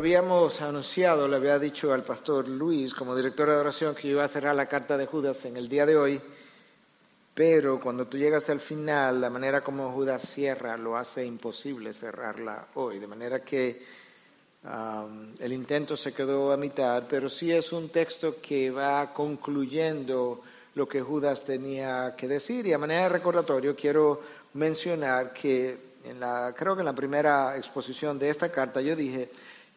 habíamos anunciado, le había dicho al pastor Luis como director de oración que iba a cerrar la carta de Judas en el día de hoy, pero cuando tú llegas al final, la manera como Judas cierra lo hace imposible cerrarla hoy, de manera que um, el intento se quedó a mitad, pero sí es un texto que va concluyendo lo que Judas tenía que decir. Y a manera de recordatorio quiero mencionar que en la, creo que en la primera exposición de esta carta yo dije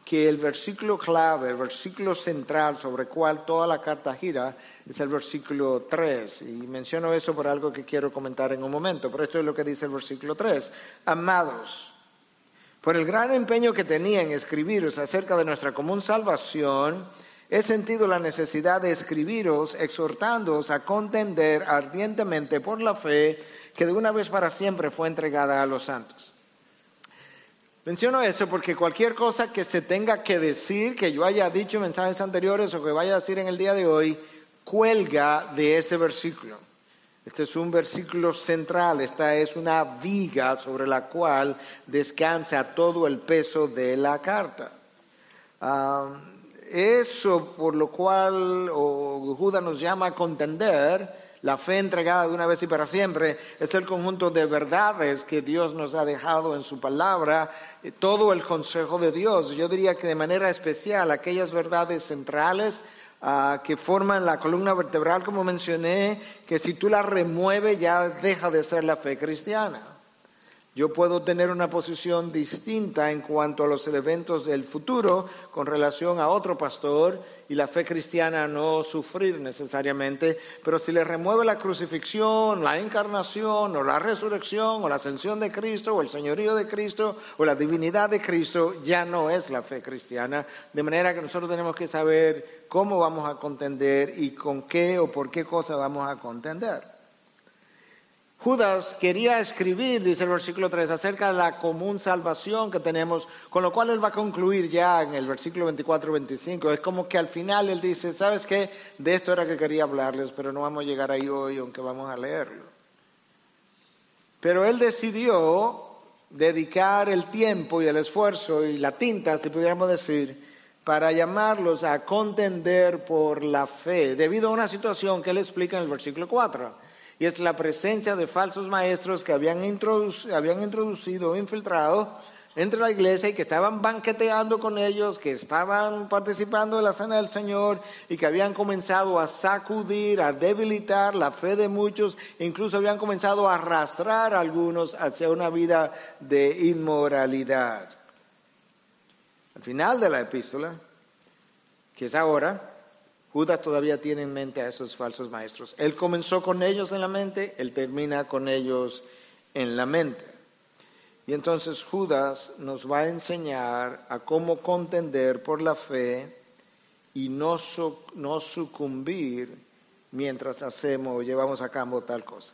que el versículo clave, el versículo central sobre el cual toda la carta gira, es el versículo 3. Y menciono eso por algo que quiero comentar en un momento, pero esto es lo que dice el versículo 3. Amados, por el gran empeño que tenía en escribiros acerca de nuestra común salvación, he sentido la necesidad de escribiros exhortándoos a contender ardientemente por la fe que de una vez para siempre fue entregada a los santos. Menciono eso porque cualquier cosa que se tenga que decir, que yo haya dicho en mensajes anteriores o que vaya a decir en el día de hoy, cuelga de ese versículo. Este es un versículo central, esta es una viga sobre la cual descansa todo el peso de la carta. Eso por lo cual Judas nos llama a contender la fe entregada de una vez y para siempre es el conjunto de verdades que Dios nos ha dejado en su palabra, eh, todo el consejo de Dios. Yo diría que de manera especial aquellas verdades centrales ah, que forman la columna vertebral, como mencioné, que si tú la remueves ya deja de ser la fe cristiana. Yo puedo tener una posición distinta en cuanto a los eventos del futuro con relación a otro pastor y la fe cristiana no sufrir necesariamente, pero si le remueve la crucifixión, la encarnación o la resurrección o la ascensión de Cristo o el señorío de Cristo o la divinidad de Cristo, ya no es la fe cristiana. De manera que nosotros tenemos que saber cómo vamos a contender y con qué o por qué cosa vamos a contender. Judas quería escribir, dice el versículo 3, acerca de la común salvación que tenemos, con lo cual él va a concluir ya en el versículo 24-25. Es como que al final él dice, ¿sabes qué? De esto era que quería hablarles, pero no vamos a llegar ahí hoy, aunque vamos a leerlo. Pero él decidió dedicar el tiempo y el esfuerzo y la tinta, si pudiéramos decir, para llamarlos a contender por la fe, debido a una situación que él explica en el versículo 4 y es la presencia de falsos maestros que habían, introducido, habían introducido infiltrado entre la iglesia y que estaban banqueteando con ellos, que estaban participando de la cena del Señor y que habían comenzado a sacudir, a debilitar la fe de muchos, incluso habían comenzado a arrastrar a algunos hacia una vida de inmoralidad. Al final de la epístola, que es ahora, Judas todavía tiene en mente a esos falsos maestros. Él comenzó con ellos en la mente, él termina con ellos en la mente. Y entonces Judas nos va a enseñar a cómo contender por la fe y no, no sucumbir mientras hacemos o llevamos a cabo tal cosa.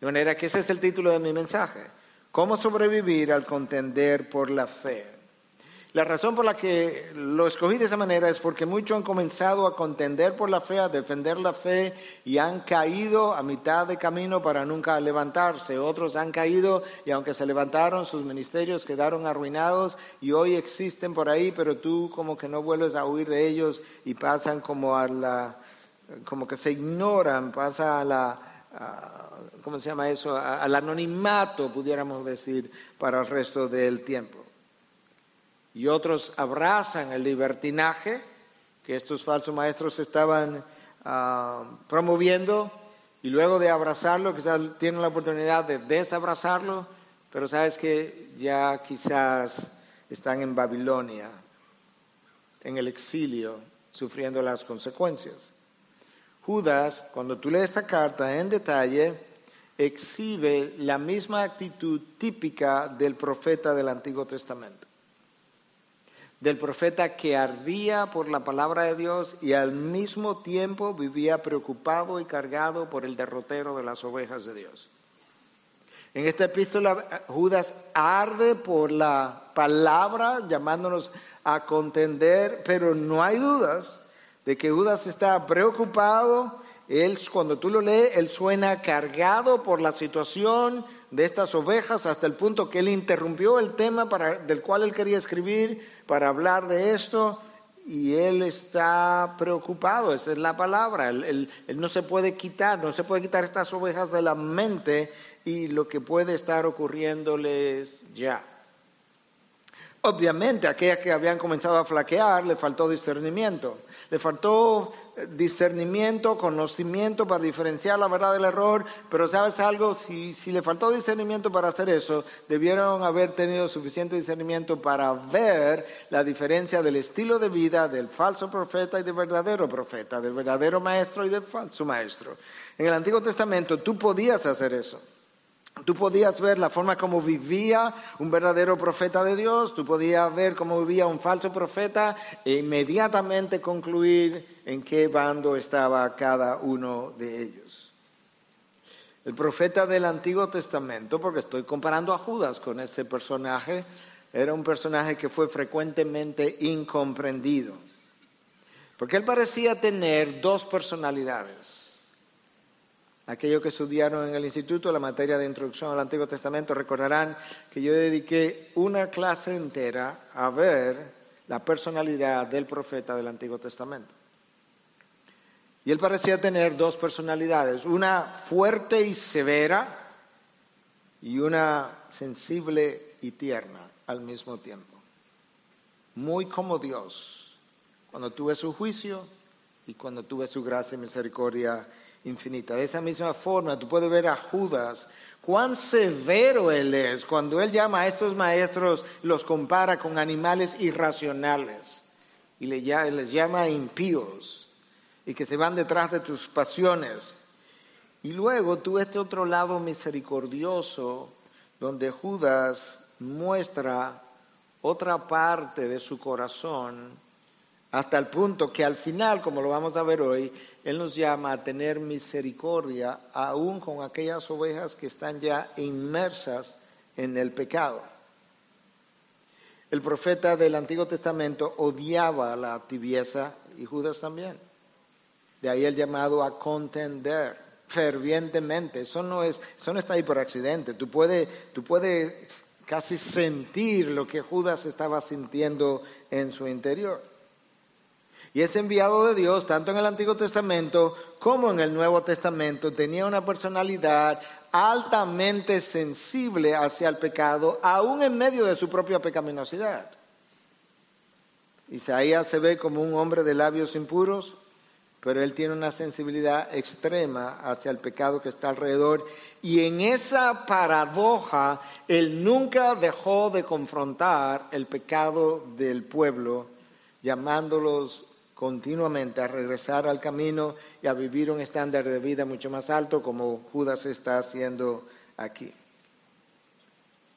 De manera que ese es el título de mi mensaje. ¿Cómo sobrevivir al contender por la fe? La razón por la que lo escogí de esa manera es porque muchos han comenzado a contender por la fe, a defender la fe y han caído a mitad de camino para nunca levantarse. Otros han caído y aunque se levantaron, sus ministerios quedaron arruinados y hoy existen por ahí, pero tú como que no vuelves a huir de ellos y pasan como a la, como que se ignoran, pasa a la, ¿cómo se llama eso? Al anonimato, pudiéramos decir, para el resto del tiempo y otros abrazan el libertinaje que estos falsos maestros estaban ah, promoviendo y luego de abrazarlo quizás tienen la oportunidad de desabrazarlo, pero sabes que ya quizás están en Babilonia, en el exilio, sufriendo las consecuencias. Judas, cuando tú lees esta carta en detalle, exhibe la misma actitud típica del profeta del Antiguo Testamento del profeta que ardía por la palabra de Dios y al mismo tiempo vivía preocupado y cargado por el derrotero de las ovejas de Dios. En esta epístola Judas arde por la palabra llamándonos a contender, pero no hay dudas de que Judas está preocupado. Él, cuando tú lo lees, él suena cargado por la situación de estas ovejas hasta el punto que él interrumpió el tema para, del cual él quería escribir para hablar de esto y él está preocupado, esa es la palabra, él, no se puede quitar, no se puede quitar estas ovejas de la mente y lo que puede estar ocurriéndoles ya. Obviamente, aquellas que habían comenzado a flaquear, le faltó discernimiento. Le faltó eh, discernimiento, conocimiento para diferenciar la verdad del error, pero sabes algo, si, si, le faltó discernimiento para hacer eso, debieron haber tenido suficiente discernimiento para ver la diferencia del estilo de vida del falso profeta y del verdadero profeta, del verdadero maestro y del falso maestro. En el Antiguo Testamento tú podías hacer eso. Tú podías ver la forma como vivía un verdadero profeta de Dios, tú podías ver cómo vivía un falso profeta e inmediatamente concluir en qué bando estaba cada uno de ellos. El profeta del Antiguo Testamento, porque estoy comparando a Judas con ese personaje, era un personaje que fue frecuentemente incomprendido, porque él parecía tener dos personalidades. Aquellos que estudiaron en el instituto la materia de introducción al Antiguo Testamento recordarán que yo dediqué una clase entera a ver la personalidad del profeta del Antiguo Testamento. Y él parecía tener dos personalidades, una fuerte y severa y una sensible y tierna al mismo tiempo. Muy como Dios, cuando tuve su juicio y cuando tuve su gracia y misericordia infinita. De esa misma forma, tú puedes ver a Judas, cuán severo él es cuando él llama a estos maestros, los compara con animales irracionales y les llama impíos y que se van detrás de tus pasiones. Y luego tú este otro lado misericordioso donde Judas muestra otra parte de su corazón hasta el punto que al final, como lo vamos a ver hoy, Él nos llama a tener misericordia aún con aquellas ovejas que están ya inmersas en el pecado. El profeta del Antiguo Testamento odiaba la tibieza y Judas también. De ahí el llamado a contender fervientemente. Eso no, es, eso no está ahí por accidente. Tú puedes, tú puedes casi sentir lo que Judas estaba sintiendo en su interior. Y ese enviado de Dios, tanto en el Antiguo Testamento como en el Nuevo Testamento, tenía una personalidad altamente sensible hacia el pecado, aún en medio de su propia pecaminosidad. Isaías se ve como un hombre de labios impuros, pero él tiene una sensibilidad extrema hacia el pecado que está alrededor. Y en esa paradoja, él nunca dejó de confrontar el pecado del pueblo, llamándolos continuamente a regresar al camino y a vivir un estándar de vida mucho más alto como Judas está haciendo aquí.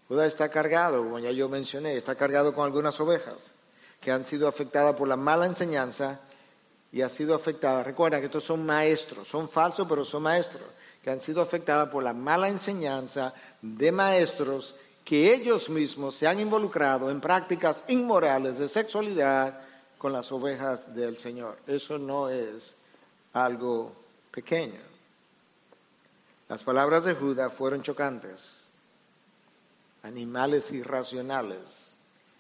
Judas está cargado, como ya yo mencioné, está cargado con algunas ovejas que han sido afectadas por la mala enseñanza y ha sido afectada, recuerda que estos son maestros, son falsos pero son maestros, que han sido afectadas por la mala enseñanza de maestros que ellos mismos se han involucrado en prácticas inmorales de sexualidad, con las ovejas del Señor. Eso no es algo pequeño. Las palabras de Judas fueron chocantes, animales irracionales,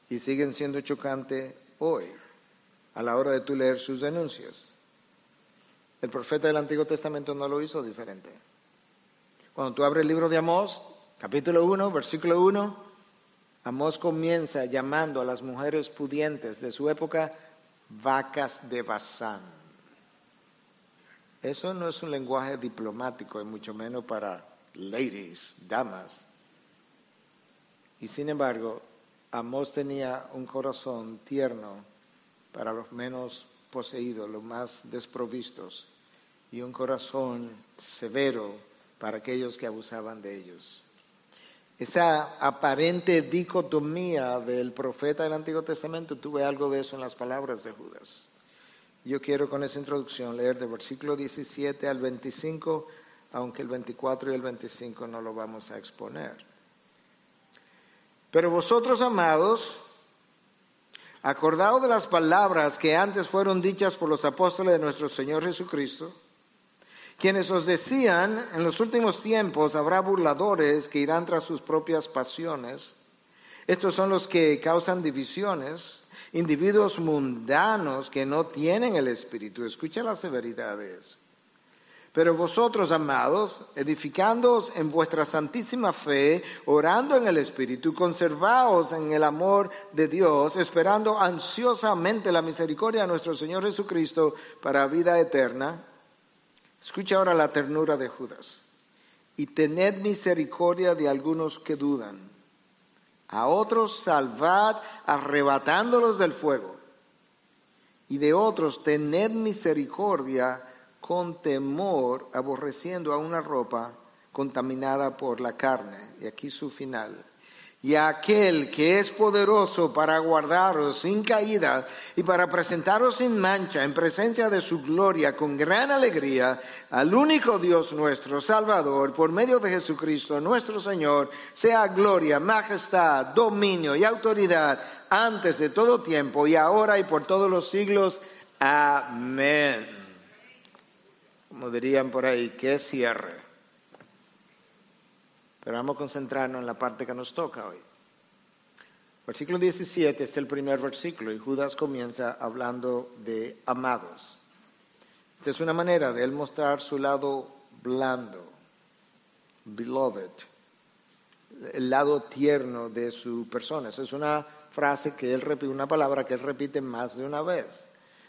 y siguen siendo chocantes hoy, a la hora de tú leer sus denuncias. El profeta del Antiguo Testamento no lo hizo diferente. Cuando tú abres el libro de Amós, capítulo 1, versículo 1, Amós comienza llamando a las mujeres pudientes de su época vacas de Bazán. Eso no es un lenguaje diplomático, y mucho menos para ladies, damas. Y sin embargo, Amós tenía un corazón tierno para los menos poseídos, los más desprovistos, y un corazón severo para aquellos que abusaban de ellos esa aparente dicotomía del profeta del Antiguo Testamento, tuve algo de eso en las palabras de Judas. Yo quiero con esa introducción leer del versículo 17 al 25, aunque el 24 y el 25 no lo vamos a exponer. Pero vosotros, amados, acordaos de las palabras que antes fueron dichas por los apóstoles de nuestro Señor Jesucristo, quienes os decían, en los últimos tiempos habrá burladores que irán tras sus propias pasiones. Estos son los que causan divisiones, individuos mundanos que no tienen el Espíritu. Escucha la severidad de eso. Pero vosotros, amados, edificándoos en vuestra santísima fe, orando en el Espíritu, conservaos en el amor de Dios, esperando ansiosamente la misericordia de nuestro Señor Jesucristo para vida eterna. Escucha ahora la ternura de Judas. Y tened misericordia de algunos que dudan. A otros salvad arrebatándolos del fuego. Y de otros tened misericordia con temor, aborreciendo a una ropa contaminada por la carne. Y aquí su final. Y aquel que es poderoso para guardaros sin caída y para presentaros sin mancha en presencia de su gloria con gran alegría al único Dios nuestro, Salvador, por medio de Jesucristo nuestro Señor, sea gloria, majestad, dominio y autoridad antes de todo tiempo y ahora y por todos los siglos. Amén como dirían por ahí, que cierre. Pero vamos a concentrarnos en la parte que nos toca hoy. Versículo 17 es el primer versículo y Judas comienza hablando de amados. Esta es una manera de él mostrar su lado blando, beloved, el lado tierno de su persona. Esa es una frase que él repite, una palabra que él repite más de una vez.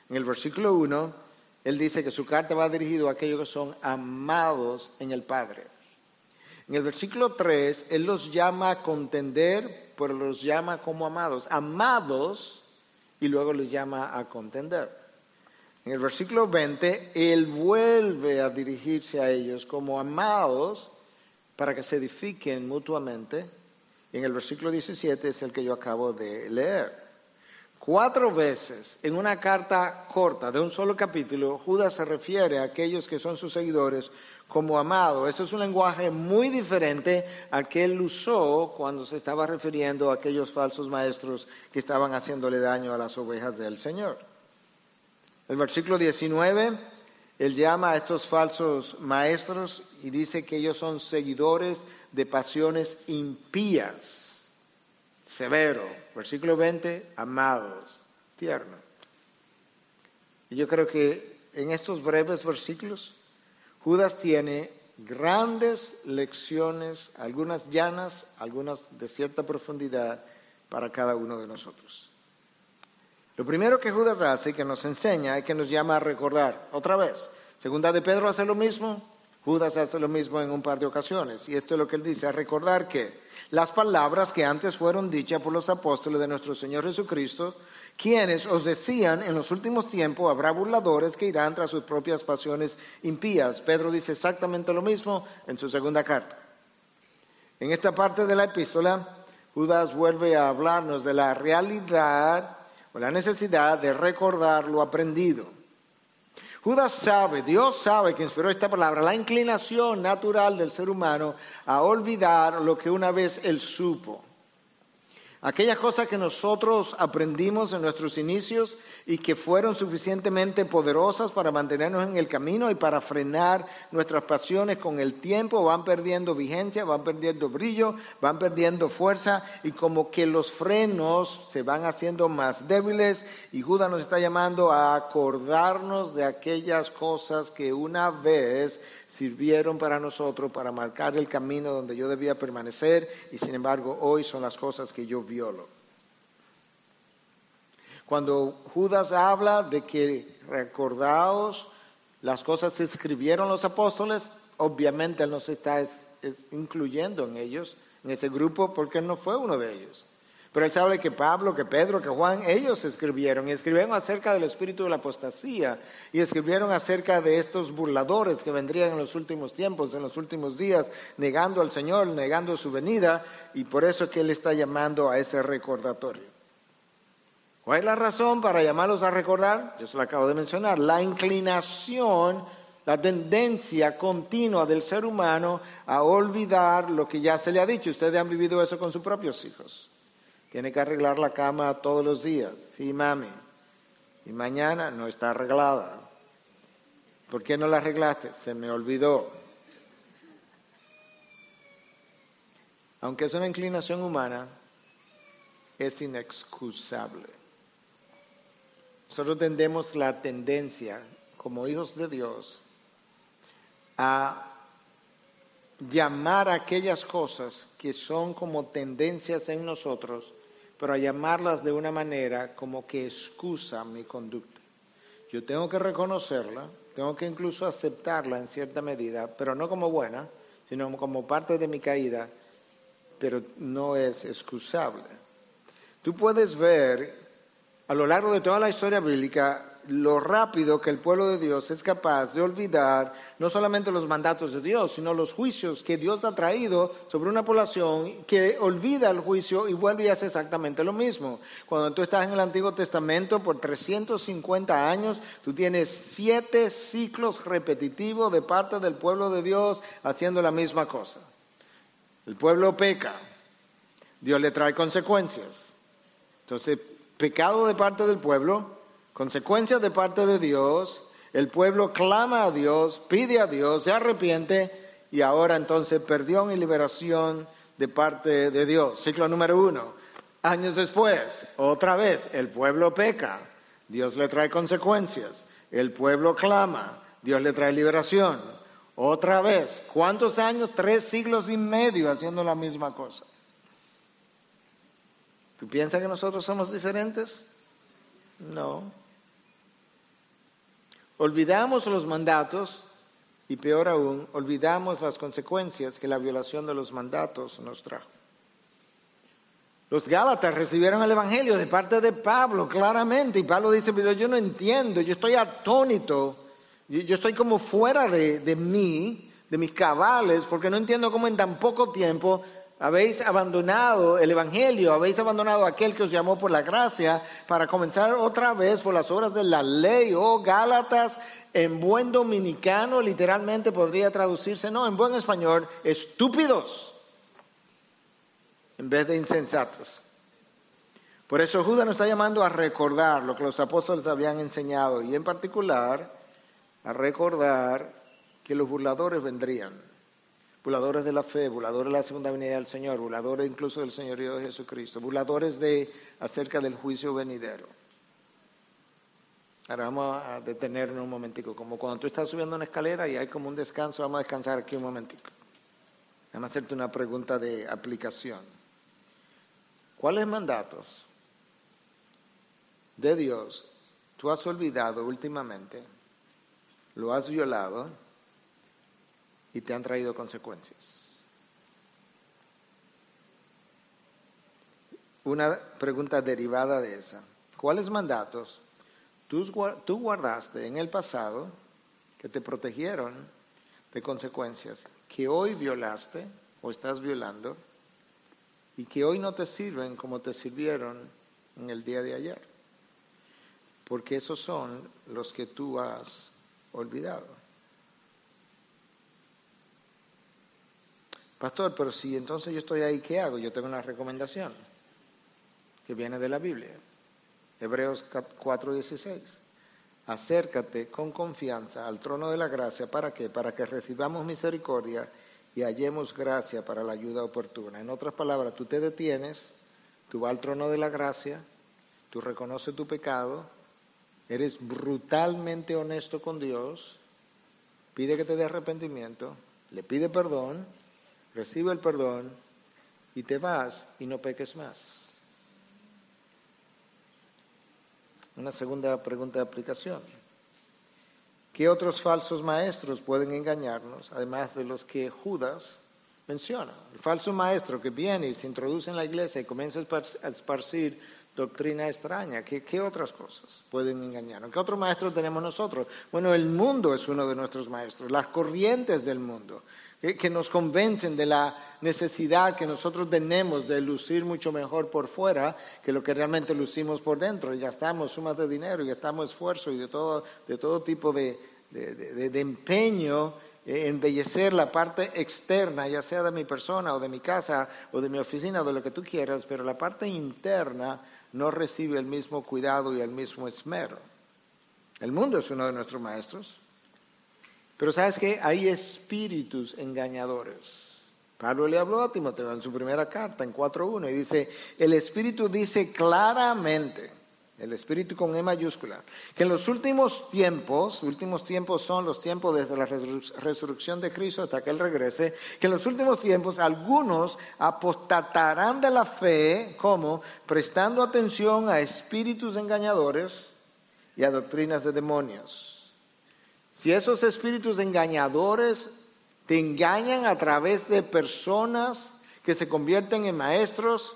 En el versículo 1 él dice que su carta va dirigida a aquellos que son amados en el Padre. En el versículo 3, Él los llama a contender, pero los llama como amados. Amados y luego les llama a contender. En el versículo 20, Él vuelve a dirigirse a ellos como amados para que se edifiquen mutuamente. Y en el versículo 17 es el que yo acabo de leer. Cuatro veces en una carta corta de un solo capítulo, Judas se refiere a aquellos que son sus seguidores como amado. Eso es un lenguaje muy diferente al que él usó cuando se estaba refiriendo a aquellos falsos maestros que estaban haciéndole daño a las ovejas del Señor. El versículo 19, él llama a estos falsos maestros y dice que ellos son seguidores de pasiones impías severo. Versículo 20, amados, tierno. Y yo creo que en estos breves versículos, Judas tiene grandes lecciones, algunas llanas, algunas de cierta profundidad para cada uno de nosotros. Lo primero que Judas hace, que nos enseña, es que nos llama a recordar, otra vez, segunda de Pedro hace lo mismo, Judas hace lo mismo en un par de ocasiones. Y esto es lo que él dice, a recordar que las palabras que antes fueron dichas por los apóstoles de nuestro Señor Jesucristo, quienes os decían, en los últimos tiempos habrá burladores que irán tras sus propias pasiones impías. Pedro dice exactamente lo mismo en su segunda carta. En esta parte de la epístola, Judas vuelve a hablarnos de la realidad o la necesidad de recordar lo aprendido. Judas sabe, Dios sabe que inspiró esta palabra, la inclinación natural del ser humano a olvidar lo que una vez él supo. Aquellas cosas que nosotros aprendimos en nuestros inicios y que fueron suficientemente poderosas para mantenernos en el camino y para frenar nuestras pasiones con el tiempo, van perdiendo vigencia, van perdiendo brillo, van perdiendo fuerza y como que los frenos se van haciendo más débiles y Judas nos está llamando a acordarnos de aquellas cosas que una vez sirvieron para nosotros para marcar el camino donde yo debía permanecer y sin embargo hoy son las cosas que yo violo. Cuando Judas habla de que recordaos las cosas que escribieron los apóstoles, obviamente él no se está incluyendo en ellos, en ese grupo, porque él no fue uno de ellos. Pero él sabe que Pablo, que Pedro, que Juan, ellos escribieron y escribieron acerca del espíritu de la apostasía y escribieron acerca de estos burladores que vendrían en los últimos tiempos, en los últimos días, negando al Señor, negando su venida y por eso que él está llamando a ese recordatorio. ¿Cuál es la razón para llamarlos a recordar? Yo se lo acabo de mencionar, la inclinación la tendencia continua del ser humano a olvidar lo que ya se le ha dicho. Ustedes han vivido eso con sus propios hijos. Tiene que arreglar la cama todos los días. Sí, mami. Y mañana no está arreglada. ¿Por qué no la arreglaste? Se me olvidó. Aunque es una inclinación humana, es inexcusable. nosotros tendemos la tendencia, como hijos de Dios, a llamar a aquellas cosas que son como tendencias en nosotros, pero a llamarlas de una manera como que excusa mi conducta. Yo tengo que reconocerla, tengo que incluso aceptarla en cierta medida, pero no como buena, sino como parte de mi caída, pero no es excusable. Tú puedes ver a lo largo de toda la historia bíblica lo rápido que el pueblo de Dios es capaz de olvidar no solamente los mandatos de Dios, sino los juicios que Dios ha traído sobre una población que olvida el juicio y vuelve y hace exactamente lo mismo. Cuando tú estás en el Antiguo Testamento por 350 años, tú tienes siete ciclos repetitivos de parte del pueblo de Dios haciendo la misma cosa. El pueblo peca, Dios le trae consecuencias. Entonces, pecado de parte del pueblo, consecuencias de parte de Dios, el pueblo clama a Dios, pide a Dios, se arrepiente y ahora entonces perdón y liberación de parte de Dios. Ciclo número uno. Años después, otra vez, el pueblo peca, Dios le trae consecuencias, el pueblo clama, Dios le trae liberación. Otra vez, ¿cuántos años? Tres siglos y medio haciendo la misma cosa. ¿Tú piensas que nosotros somos diferentes? No. Olvidamos los mandatos y peor aún, olvidamos las consecuencias que la violación de los mandatos nos trajo. Los Gálatas recibieron el Evangelio de parte de Pablo, claramente, y Pablo dice, pero yo no entiendo, yo estoy atónito, yo, estoy como fuera de, de mí, de mis cabales, porque no entiendo cómo en tan poco tiempo habéis abandonado el Evangelio, habéis abandonado aquel que os llamó por la gracia para comenzar otra vez por las obras de la ley. Oh, Gálatas, en buen dominicano literalmente podría traducirse, no, en buen español, estúpidos, en vez de insensatos. Por eso Judas nos está llamando a recordar lo que los apóstoles habían enseñado y en particular a recordar que los burladores vendrían burladores de la fe, burladores de la segunda venida del Señor, burladores incluso del Señorío de Jesucristo, burladores de acerca del juicio venidero. Ahora vamos a detenernos un momentico, como cuando tú estás subiendo una escalera y hay como un descanso, vamos a descansar aquí un momentico. Vamos a hacerte una pregunta de aplicación. ¿Cuáles mandatos de Dios tú has olvidado últimamente? ¿Lo has violado? Y te han traído consecuencias. Una pregunta derivada de esa. ¿Cuáles mandatos tú, guardaste en el pasado que te protegieron de consecuencias que hoy violaste o estás violando y que hoy no te sirven como te sirvieron en el día de ayer? Porque esos son los que tú has olvidado. Pastor, pero si entonces yo estoy ahí, ¿qué hago? Yo tengo una recomendación que viene de la Biblia. Hebreos 4:16. Acércate con confianza al trono de la gracia. ¿Para qué? Para que recibamos misericordia y hallemos gracia para la ayuda oportuna. En otras palabras, tú te detienes, tú vas al trono de la gracia, tú reconoces tu pecado, eres brutalmente honesto con Dios, pide que te dé arrepentimiento, le pide perdón recibe el perdón y te vas y no peques más. Una segunda pregunta de aplicación. ¿Qué otros falsos maestros pueden engañarnos, además de los que Judas menciona? El falso maestro que viene y se introduce en la iglesia y comienza a esparcir doctrina extraña. ¿Qué, ¿Qué, otras cosas pueden engañarnos? ¿Qué otro maestro tenemos nosotros? Bueno, el mundo es uno de nuestros maestros, las corrientes del mundo que nos convencen de la necesidad que nosotros tenemos de lucir mucho mejor por fuera que lo que realmente lucimos por dentro. Y gastamos sumas de dinero y gastamos esfuerzo y de todo, de todo tipo de, de, de empeño en embellecer la parte externa, ya sea de mi persona o de mi casa o de mi oficina o de lo que tú quieras, pero la parte interna no recibe el mismo cuidado y el mismo esmero. El mundo es uno de nuestros maestros. Pero sabes que hay espíritus engañadores. Pablo le habló a Timoteo en su primera carta, en 4.1, y dice, el espíritu dice claramente, el Espíritu con E mayúscula, que en los últimos tiempos, últimos tiempos son los tiempos desde la resurrección de Cristo hasta que Él regrese, que en los últimos tiempos algunos apostatarán de la fe, como prestando atención a espíritus engañadores y a doctrinas de demonios. Si esos espíritus engañadores te engañan a través de personas que se convierten en maestros,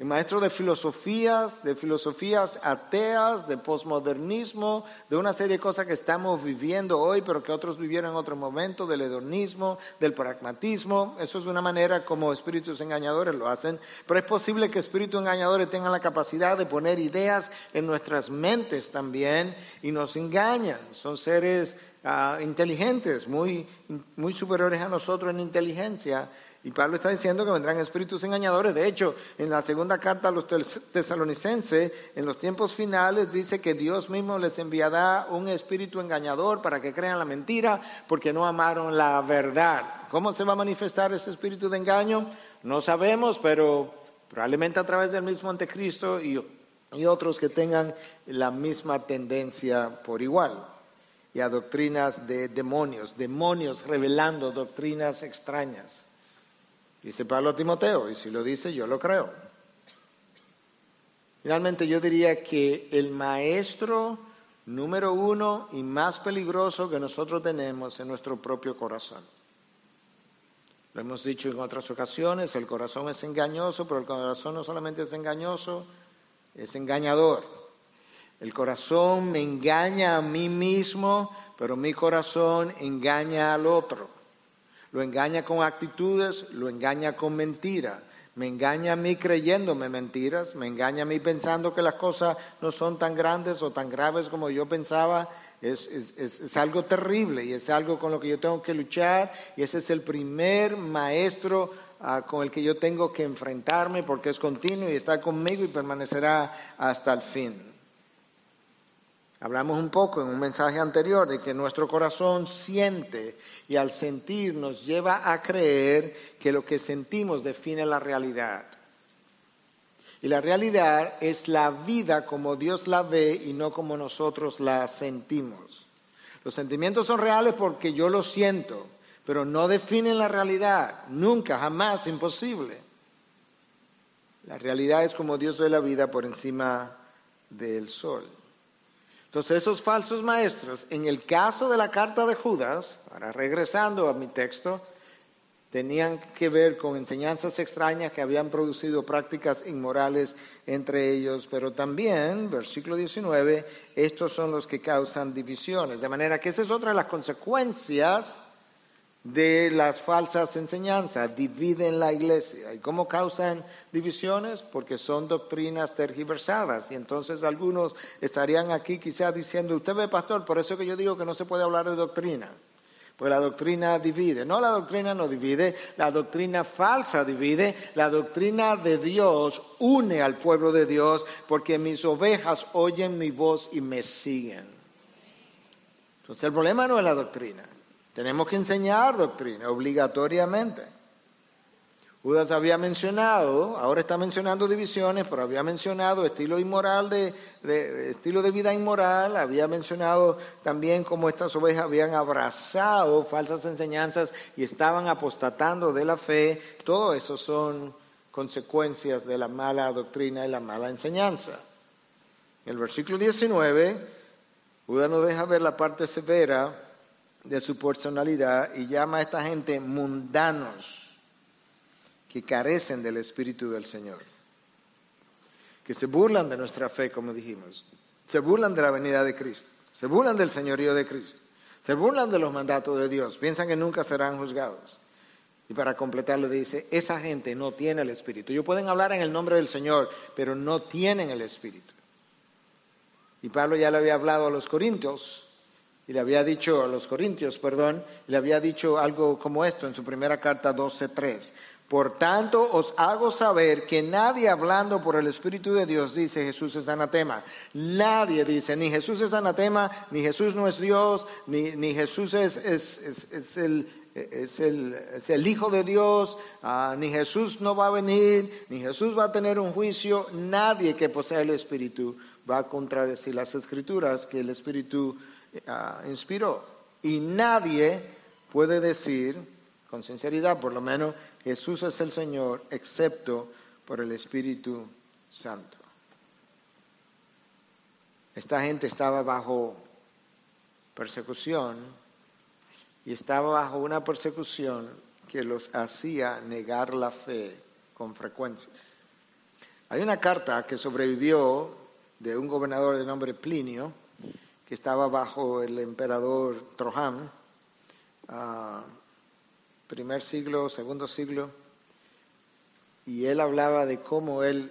el maestro de filosofías, de filosofías ateas, de posmodernismo, de una serie de cosas que estamos viviendo hoy, pero que otros vivieron en otro momento, del hedonismo, del pragmatismo. Eso es una manera como espíritus engañadores lo hacen. Pero es posible que espíritus engañadores tengan la capacidad de poner ideas en nuestras mentes también y nos engañan. Son seres ah, inteligentes, muy, muy superiores a nosotros en inteligencia y Pablo está diciendo que vendrán espíritus engañadores. De hecho, en la segunda carta a los tesalonicenses, en los tiempos finales, dice que Dios mismo les enviará un espíritu engañador para que crean la mentira, porque no amaron la verdad. ¿Cómo se va a manifestar ese espíritu de engaño? No sabemos, pero probablemente a través del mismo anticristo y, y otros que tengan la misma tendencia por igual. Y a doctrinas de demonios, demonios revelando doctrinas extrañas. Dice Pablo a Timoteo, y si lo dice, yo lo creo. Finalmente yo diría que el maestro número uno y más peligroso que nosotros tenemos es nuestro propio corazón. Lo hemos dicho en otras ocasiones, el corazón es engañoso, pero el corazón no solamente es engañoso, es engañador. El corazón me engaña a mí mismo, pero mi corazón engaña al otro. Lo engaña con actitudes, lo engaña con mentiras. Me engaña a mí creyéndome mentiras, me engaña a mí pensando que las cosas no son tan grandes o tan graves como yo pensaba. Es, algo terrible y es algo con lo que yo tengo que luchar y ese es el primer maestro ah, con el que yo tengo que enfrentarme porque es continuo y está conmigo y permanecerá hasta el fin. Hablamos un poco en un mensaje anterior de que nuestro corazón siente y al sentir nos lleva a creer que lo que sentimos define la realidad. Y la realidad es la vida como Dios la ve y no como nosotros la sentimos. Los sentimientos son reales porque yo los siento, pero no definen la realidad. Nunca, jamás, imposible. La realidad es como Dios ve la vida por encima del sol. Entonces esos falsos maestros, en el caso de la carta de Judas, ahora regresando a mi texto, tenían que ver con enseñanzas extrañas que habían producido prácticas inmorales entre ellos, pero también, versículo 19, estos son los que causan divisiones. De manera que esa es otra de las consecuencias de las falsas enseñanzas, dividen la iglesia. ¿Y cómo causan divisiones? Porque son doctrinas tergiversadas. Y entonces algunos estarían aquí quizás diciendo, usted ve, pastor, por eso que yo digo que no se puede hablar de doctrina. Pues la doctrina divide. No, la doctrina no divide, la doctrina falsa divide, la doctrina de Dios une al pueblo de Dios porque mis ovejas oyen mi voz y me siguen. Entonces el problema no es la doctrina. Tenemos que enseñar doctrina obligatoriamente. Judas había mencionado, ahora está mencionando divisiones, pero había mencionado estilo inmoral de, estilo de vida inmoral, había mencionado también cómo estas ovejas habían abrazado falsas enseñanzas y estaban apostatando de la fe. Todo eso son consecuencias de la mala doctrina y la mala enseñanza. En el versículo 19, Judas nos deja ver la parte severa de su personalidad y llama a esta gente mundanos que carecen del Espíritu del Señor, que se burlan de nuestra fe, como dijimos, se burlan de la venida de Cristo, se burlan del señorío de Cristo, se burlan de los mandatos de Dios, piensan que nunca serán juzgados. Y para completarlo dice, esa gente no tiene el Espíritu. Ellos pueden hablar en el nombre del Señor, pero no tienen el Espíritu. Y Pablo ya le había hablado a los corintios y le había dicho a los Corintios, perdón, le había dicho algo como esto en su primera carta 12.3. Por tanto, os hago saber que nadie hablando por el Espíritu de Dios dice Jesús es anatema. Nadie dice, ni Jesús es anatema, ni Jesús no es Dios, ni, ni Jesús es, es, el, es, el, es, el, Hijo de Dios, ah, ni Jesús no va a venir, ni Jesús va a tener un juicio. Nadie que posea el Espíritu va a contradecir las escrituras que el Espíritu ah, inspiró. Y nadie puede decir, con sinceridad por lo menos, Jesús es el Señor, excepto por el Espíritu Santo. Esta gente estaba bajo persecución y estaba bajo una persecución que los hacía negar la fe con frecuencia. Hay una carta que sobrevivió de un gobernador de nombre Plinio, que estaba bajo el emperador Troján, ah, primer siglo, segundo siglo, y él hablaba de cómo él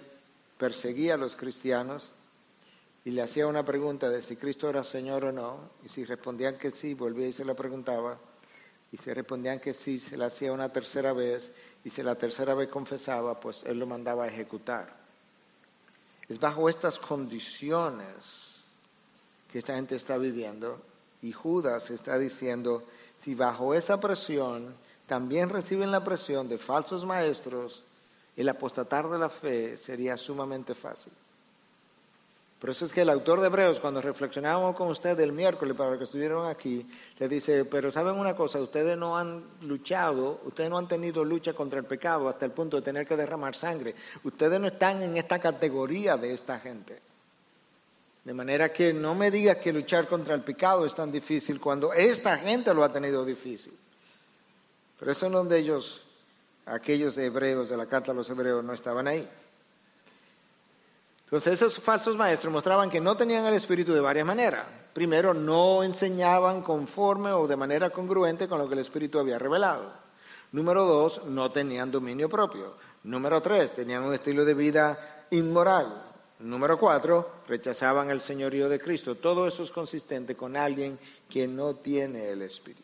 perseguía a los cristianos y le hacía una pregunta de si Cristo era Señor o no, y si respondían que sí, volvía y se lo preguntaba, y si respondían que sí, se le hacía una tercera vez, y si la tercera vez confesaba, pues él lo mandaba a ejecutar. Es bajo estas condiciones que esta gente está viviendo y Judas está diciendo, si bajo esa presión también reciben la presión de falsos maestros, el apostatar de la fe sería sumamente fácil. Por eso es que el autor de Hebreos, cuando reflexionábamos con usted el miércoles para los que estuvieron aquí, le dice, pero saben una cosa, ustedes no han luchado, ustedes no han tenido lucha contra el pecado hasta el punto de tener que derramar sangre. Ustedes no están en esta categoría de esta gente. De manera que no me digas que luchar contra el pecado es tan difícil cuando esta gente lo ha tenido difícil. Pero eso es donde ellos, aquellos hebreos de la carta los hebreos, no estaban ahí. Entonces esos falsos maestros mostraban que no tenían el Espíritu de varias maneras. Primero, no enseñaban conforme o de manera congruente con lo que el Espíritu había revelado. Número dos, no tenían dominio propio. Número tres, tenían un estilo de vida inmoral. Número cuatro, rechazaban el señorío de Cristo. Todo eso es consistente con alguien que no tiene el Espíritu.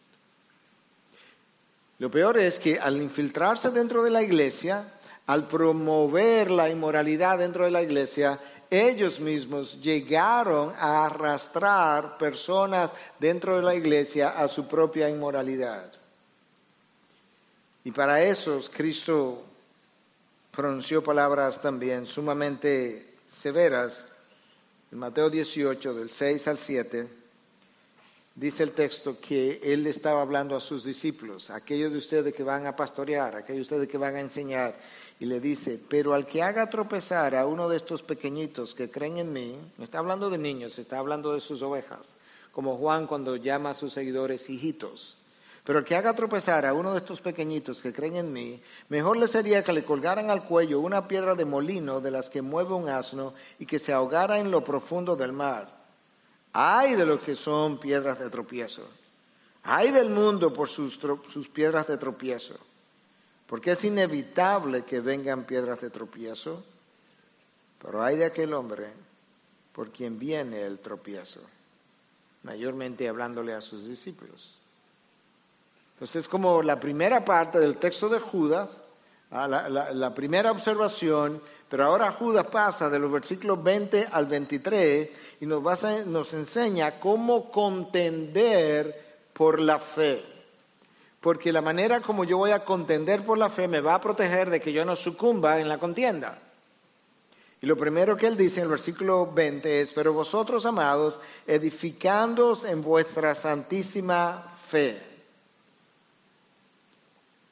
Lo peor es que al infiltrarse dentro de la iglesia, al promover la inmoralidad dentro de la iglesia, ellos mismos llegaron a arrastrar personas dentro de la iglesia a su propia inmoralidad. Y para eso Cristo pronunció palabras también sumamente severas. En Mateo 18, del 6 al 7, dice el texto que él estaba hablando a sus discípulos, aquellos de ustedes que van a pastorear, aquellos de ustedes que van a enseñar y le dice, pero al que haga tropezar a uno de estos pequeñitos que creen en mí, no está hablando de niños, está hablando de sus ovejas, como Juan cuando llama a sus seguidores hijitos. Pero el que haga tropezar a uno de estos pequeñitos que creen en mí, mejor le sería que le colgaran al cuello una piedra de molino de las que mueve un asno y que se ahogara en lo profundo del mar. Ay de los que son piedras de tropiezo. Ay del mundo por sus, piedras de tropiezo porque es inevitable que vengan piedras de tropiezo, pero hay de aquel hombre por quien viene el tropiezo, mayormente hablándole a sus discípulos. Entonces es como la primera parte del texto de Judas, ah, la, primera observación, pero ahora Judas pasa de los versículos 20 al 23 y nos, nos enseña cómo contender por la fe porque la manera como yo voy a contender por la fe me va a proteger de que yo no sucumba en la contienda. Y lo primero que él dice en el versículo 20 es, pero vosotros, amados, edificándoos en vuestra santísima fe,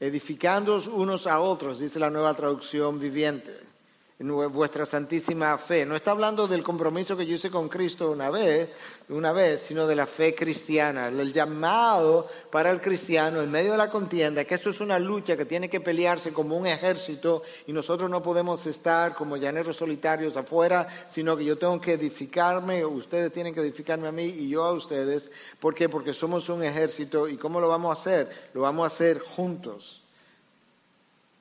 edificándoos unos a otros, dice la nueva traducción viviente vuestra santísima fe. No está hablando del compromiso que yo hice con Cristo una vez, una vez, sino de la fe cristiana, el llamado para el cristiano en medio de la contienda, que esto es una lucha que tiene que pelearse como un ejército y nosotros no podemos estar como llaneros solitarios afuera, sino que yo tengo que edificarme, ustedes tienen que edificarme a mí y yo a ustedes. ¿Por qué? Porque somos un ejército y ¿cómo lo vamos a hacer? Lo vamos a hacer juntos.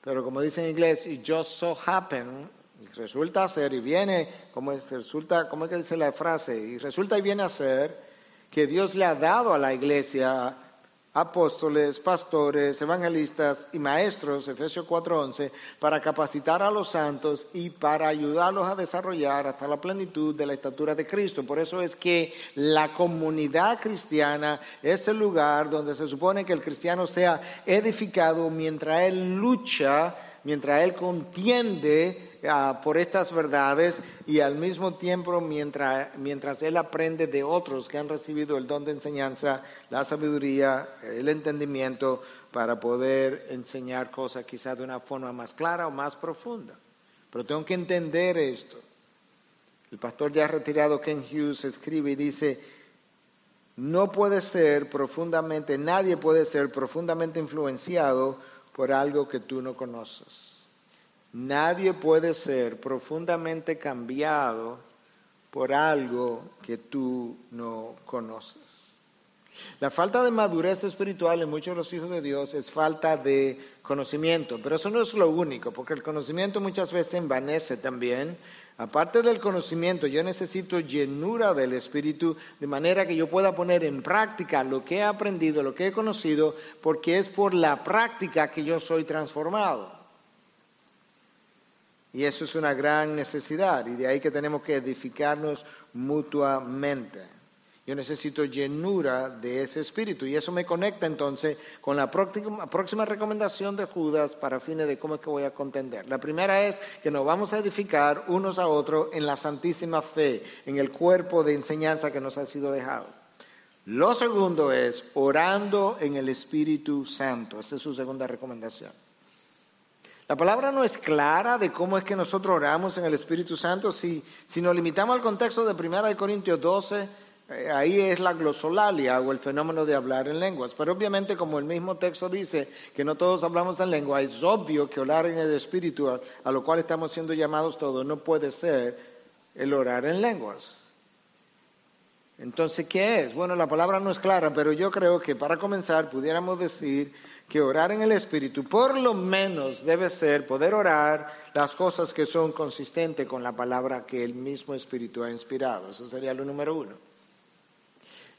Pero como dice en inglés, it just so happen resulta ser y viene, como es, resulta, ¿cómo es que dice la frase? Y resulta y viene a ser que Dios le ha dado a la iglesia apóstoles, pastores, evangelistas y maestros, Efesios 4:11, para capacitar a los santos y para ayudarlos a desarrollar hasta la plenitud de la estatura de Cristo. Por eso es que la comunidad cristiana es el lugar donde se supone que el cristiano sea edificado mientras él lucha, mientras él contiende por estas verdades y al mismo tiempo mientras, mientras él aprende de otros que han recibido el don de enseñanza, la sabiduría, el entendimiento para poder enseñar cosas quizás de una forma más clara o más profunda. Pero tengo que entender esto. El pastor ya retirado Ken Hughes escribe y dice, no puede ser profundamente, nadie puede ser profundamente influenciado por algo que tú no conoces. Nadie puede ser profundamente cambiado por algo que tú no conoces. La falta de madurez espiritual en muchos de los hijos de Dios es falta de conocimiento, pero eso no es lo único, porque el conocimiento muchas veces envanece también. Aparte del conocimiento, yo necesito llenura del Espíritu, de manera que yo pueda poner en práctica lo que he aprendido, lo que he conocido, porque es por la práctica que yo soy transformado. Y eso es una gran necesidad, y de ahí que tenemos que edificarnos mutuamente. Yo necesito llenura de ese espíritu y eso me conecta entonces con la próxima, recomendación de Judas para fines de cómo es que voy a contender. La primera es que nos vamos a edificar unos a otros en la santísima fe, en el cuerpo de enseñanza que nos ha sido dejado. Lo segundo es orando en el Espíritu Santo. Esa es su segunda recomendación. La palabra no es clara de cómo es que nosotros oramos en el Espíritu Santo. Si, si nos limitamos al contexto de 1 Corintios 12, eh, ahí es la glosolalia o el fenómeno de hablar en lenguas. Pero obviamente como el mismo texto dice que no todos hablamos en lengua, es obvio que orar en el Espíritu, a, lo cual estamos siendo llamados todos, no puede ser el orar en lenguas. Entonces, ¿qué es? Bueno, la palabra no es clara, pero yo creo que para comenzar pudiéramos decir que orar en el Espíritu por lo menos debe ser poder orar las cosas que son consistentes con la palabra que el mismo Espíritu ha inspirado. Eso sería lo número uno.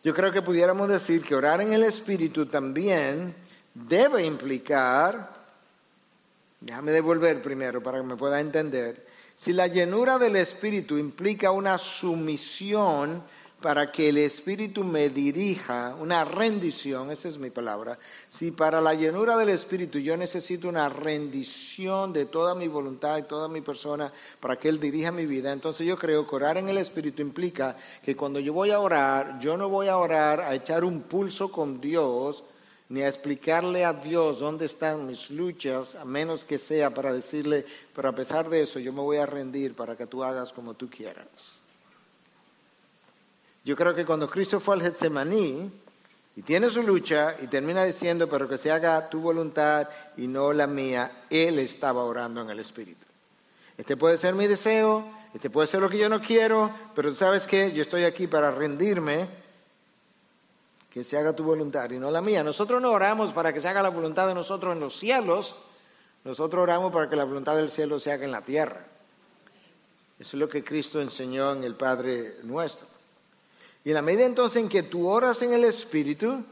Yo creo que pudiéramos decir que orar en el Espíritu también debe implicar, déjame devolver primero para que me pueda entender, si la llenura del Espíritu implica una sumisión para que el Espíritu me dirija, una rendición, esa es mi palabra. Si para la llenura del Espíritu yo necesito una rendición de toda mi voluntad y toda mi persona para que Él dirija mi vida, entonces yo creo que orar en el Espíritu implica que cuando yo voy a orar, yo no voy a orar a echar un pulso con Dios, ni a explicarle a Dios dónde están mis luchas, a menos que sea para decirle, pero a pesar de eso yo me voy a rendir para que tú hagas como tú quieras. Yo creo que cuando Cristo fue al Getsemaní y tiene su lucha y termina diciendo, pero que se haga tu voluntad y no la mía, Él estaba orando en el Espíritu. Este puede ser mi deseo, este puede ser lo que yo no quiero, pero sabes qué, yo estoy aquí para rendirme, que se haga tu voluntad y no la mía. Nosotros no oramos para que se haga la voluntad de nosotros en los cielos, nosotros oramos para que la voluntad del cielo se haga en la tierra. Eso es lo que Cristo enseñó en el Padre nuestro. Y en la medida entonces en que tú oras en el Espíritu,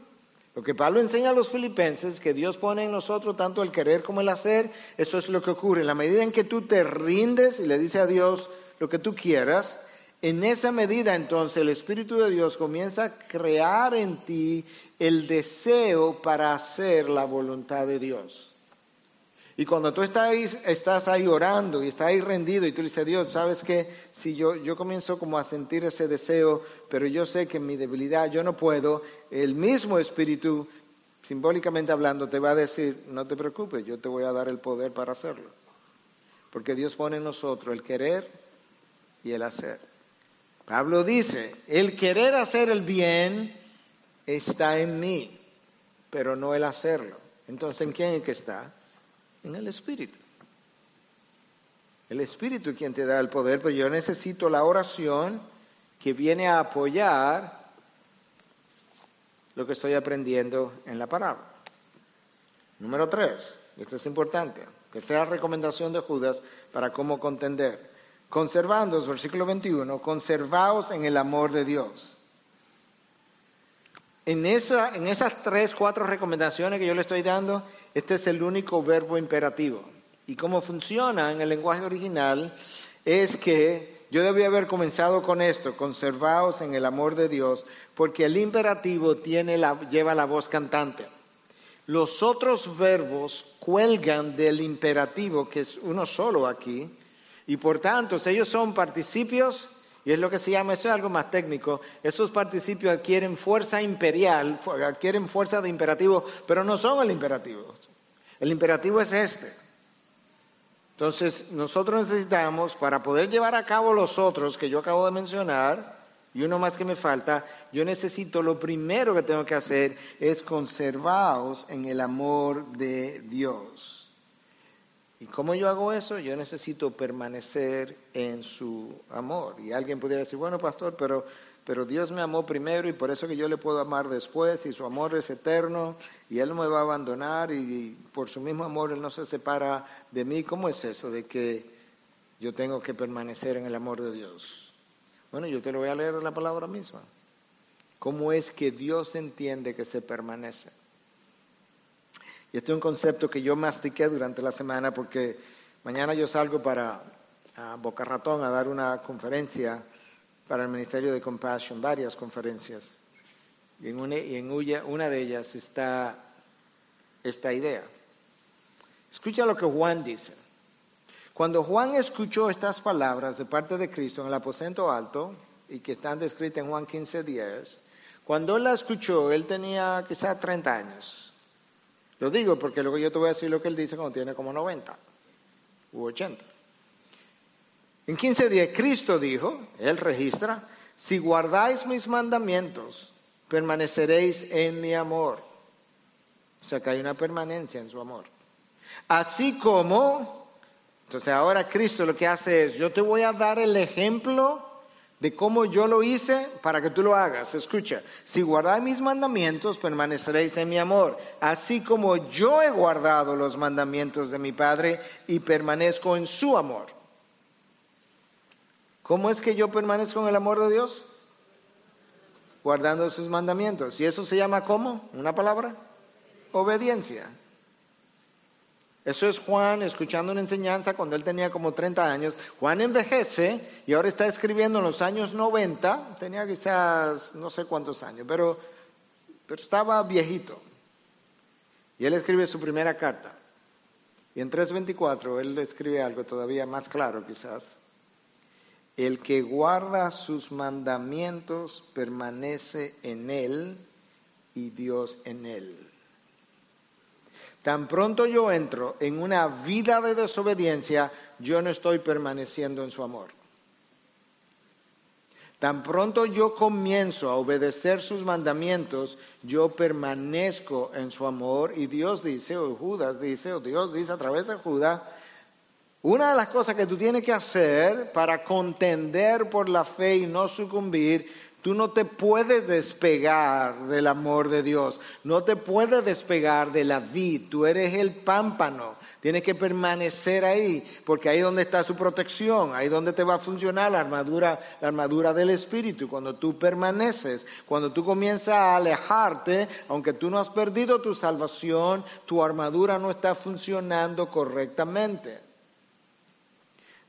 lo que Pablo enseña a los filipenses, que Dios pone en nosotros tanto el querer como el hacer, eso es lo que ocurre. En la medida en que tú te rindes y le dices a Dios lo que tú quieras, en esa medida entonces el Espíritu de Dios comienza a crear en ti el deseo para hacer la voluntad de Dios. Y cuando tú estás ahí, estás ahí orando y estás ahí rendido y tú dices, Dios, ¿sabes qué? Si yo, yo comienzo como a sentir ese deseo, pero yo sé que en mi debilidad yo no puedo, el mismo Espíritu, simbólicamente hablando, te va a decir, no te preocupes, yo te voy a dar el poder para hacerlo. Porque Dios pone en nosotros el querer y el hacer. Pablo dice, el querer hacer el bien está en mí, pero no el hacerlo. Entonces, ¿en quién es que está? En el Espíritu. El Espíritu es quien te da el poder, pero yo necesito la oración que viene a apoyar lo que estoy aprendiendo en la palabra. Número tres, esto es importante, tercera recomendación de Judas para cómo contender. Conservando, versículo 21, conservaos en el amor de Dios. En, esa, en esas tres, cuatro recomendaciones que yo le estoy dando, este es el único verbo imperativo. Y cómo funciona en el lenguaje original es que yo debía haber comenzado con esto, conservaos en el amor de Dios, porque el imperativo lleva la voz cantante. Los otros verbos cuelgan del imperativo, que es uno solo aquí, Y por tanto, ellos son participios, y es lo que se llama, eso es algo más técnico, esos participios adquieren fuerza imperial, adquieren fuerza de imperativo, pero no son el imperativo. El imperativo es este. Entonces, nosotros necesitamos, para poder llevar a cabo los otros que yo acabo de mencionar, y uno más que me falta, yo necesito, lo primero que tengo que hacer es conservaros en el amor de Dios. ¿Y cómo yo hago eso? Yo necesito permanecer en su amor. Y alguien pudiera decir, bueno, pastor, pero pero Dios me amó primero y por eso que yo le puedo amar después y su amor es eterno y Él no me va a abandonar y por su mismo amor Él no se separa de mí. ¿Cómo es eso de que yo tengo que permanecer en el amor de Dios? Bueno, yo te lo voy a leer la palabra misma. ¿Cómo es que Dios entiende que se permanece? Y este es un concepto que yo mastiqué durante la semana porque mañana yo salgo para Boca Ratón a dar una conferencia para el Ministerio de Compassion, varias conferencias. Y en, una, de ellas está esta idea. Escucha lo que Juan dice. Cuando Juan escuchó estas palabras de parte de Cristo en el aposento alto, y que están descritas en Juan 15, 10, cuando él la escuchó, él tenía quizás 30 años. Lo digo porque luego yo te voy a decir lo que él dice cuando tiene como 90 u 80. En 15 días Cristo dijo, Él registra, si guardáis mis mandamientos, permaneceréis en mi amor. O sea que hay una permanencia en su amor. Así como, entonces ahora Cristo lo que hace es, yo te voy a dar el ejemplo de cómo yo lo hice para que tú lo hagas. Escucha, si guardáis mis mandamientos, permaneceréis en mi amor, así como yo he guardado los mandamientos de mi Padre y permanezco en su amor. ¿Cómo es que yo permanezco en el amor de Dios? Guardando sus mandamientos. ¿Y eso se llama cómo? ¿Una palabra? Obediencia. Eso es Juan escuchando una enseñanza cuando él tenía como 30 años. Juan envejece y ahora está escribiendo en los años 90, tenía quizás no sé cuántos años, pero, pero estaba viejito. Y él escribe su primera carta. Y en 3.24 él escribe algo todavía más claro quizás. El que guarda sus mandamientos permanece en él y Dios en él. Tan pronto yo entro en una vida de desobediencia, yo no estoy permaneciendo en su amor. Tan pronto yo comienzo a obedecer sus mandamientos, yo permanezco en su amor y Dios dice, o Judas dice, o Dios dice a través de Judas, una de las cosas que tú tienes que hacer para contender por la fe y no sucumbir, tú no te puedes despegar del amor de Dios, no te puedes despegar de la vid, tú eres el pámpano, tienes que permanecer ahí, porque ahí es donde está su protección, ahí es donde te va a funcionar la armadura, la armadura del Espíritu, cuando tú permaneces, cuando tú comienzas a alejarte, aunque tú no has perdido tu salvación, tu armadura no está funcionando correctamente.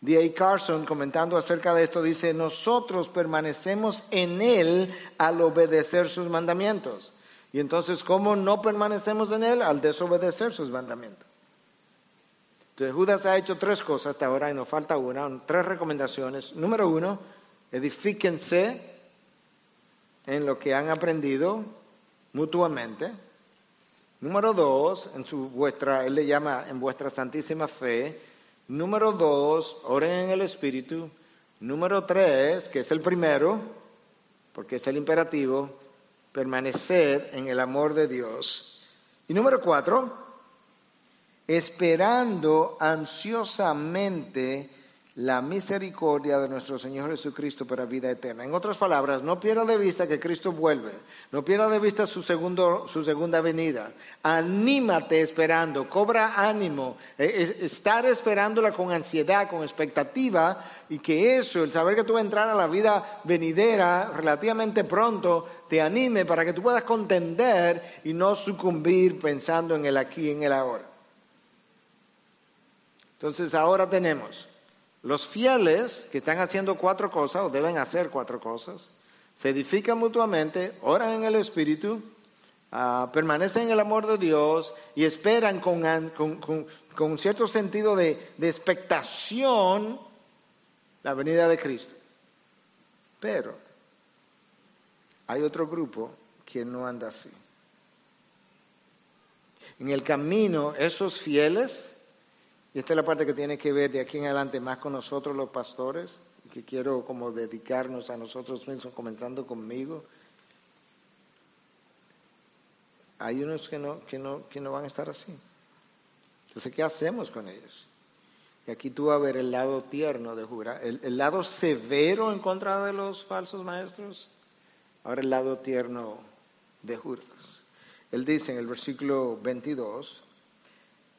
D.A. Carson, comentando acerca de esto, dice, nosotros permanecemos en Él al obedecer sus mandamientos. Y entonces, ¿cómo no permanecemos en Él? Al desobedecer sus mandamientos. Entonces, Judas ha hecho tres cosas hasta ahora y nos falta una, tres recomendaciones. Número uno, edifíquense en lo que han aprendido mutuamente. Número dos, en su vuestra, él le llama en vuestra santísima fe, Número dos, oren en el Espíritu. Número tres, que es el primero, porque es el imperativo, permanecer en el amor de Dios. Y número cuatro, esperando ansiosamente la misericordia de nuestro Señor Jesucristo para vida eterna. En otras palabras, no pierda de vista que Cristo vuelve, no pierda de vista su, su segunda venida. Anímate esperando, cobra ánimo, eh, estar esperándola con ansiedad, con expectativa, y que eso, el saber que tú vas a entrar a la vida venidera relativamente pronto, te anime para que tú puedas contender y no sucumbir pensando en el aquí y en el ahora. Entonces ahora tenemos los fieles que están haciendo cuatro cosas, o deben hacer cuatro cosas, se edifican mutuamente, oran en el Espíritu, ah, permanecen en el amor de Dios y esperan con, con, cierto sentido de, expectación la venida de Cristo. Pero hay otro grupo que no anda así. En el camino, esos fieles, y esta es la parte que tiene que ver de aquí en adelante más con nosotros los pastores, que quiero como dedicarnos a nosotros mismos, comenzando conmigo. Hay unos que no, que no, que no van a estar así. Entonces, ¿qué hacemos con ellos? Y aquí tú vas a ver el lado tierno de Judas, el, el, lado severo en contra de los falsos maestros, ahora el lado tierno de Judas. Él dice en el versículo 22,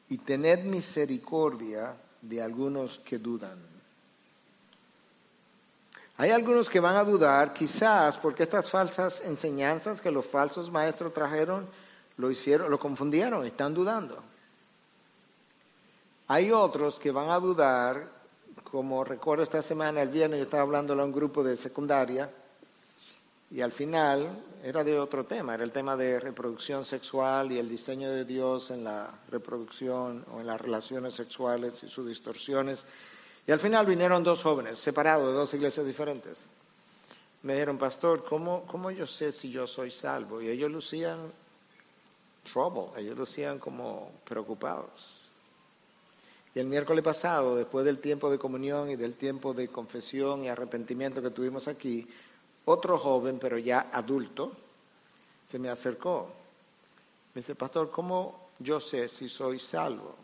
y tened misericordia de algunos que dudan. Hay algunos que van a dudar, quizás porque estas falsas enseñanzas que los falsos maestros trajeron lo hicieron, lo confundieron, están dudando. Hay otros que van a dudar, como recuerdo esta semana, el viernes yo estaba hablando a un grupo de secundaria y al final era de otro tema, era el tema de reproducción sexual y el diseño de Dios en la reproducción o en las relaciones sexuales y sus distorsiones. Y al final vinieron dos jóvenes, separados de dos iglesias diferentes. Me dijeron, pastor, ¿cómo, cómo yo sé si yo soy salvo? Y ellos lucían trouble, ellos lucían como preocupados. Y el miércoles pasado, después del tiempo de comunión y del tiempo de confesión y arrepentimiento que tuvimos aquí, otro joven, pero ya adulto, se me acercó. Me dice, pastor, ¿cómo yo sé si soy salvo?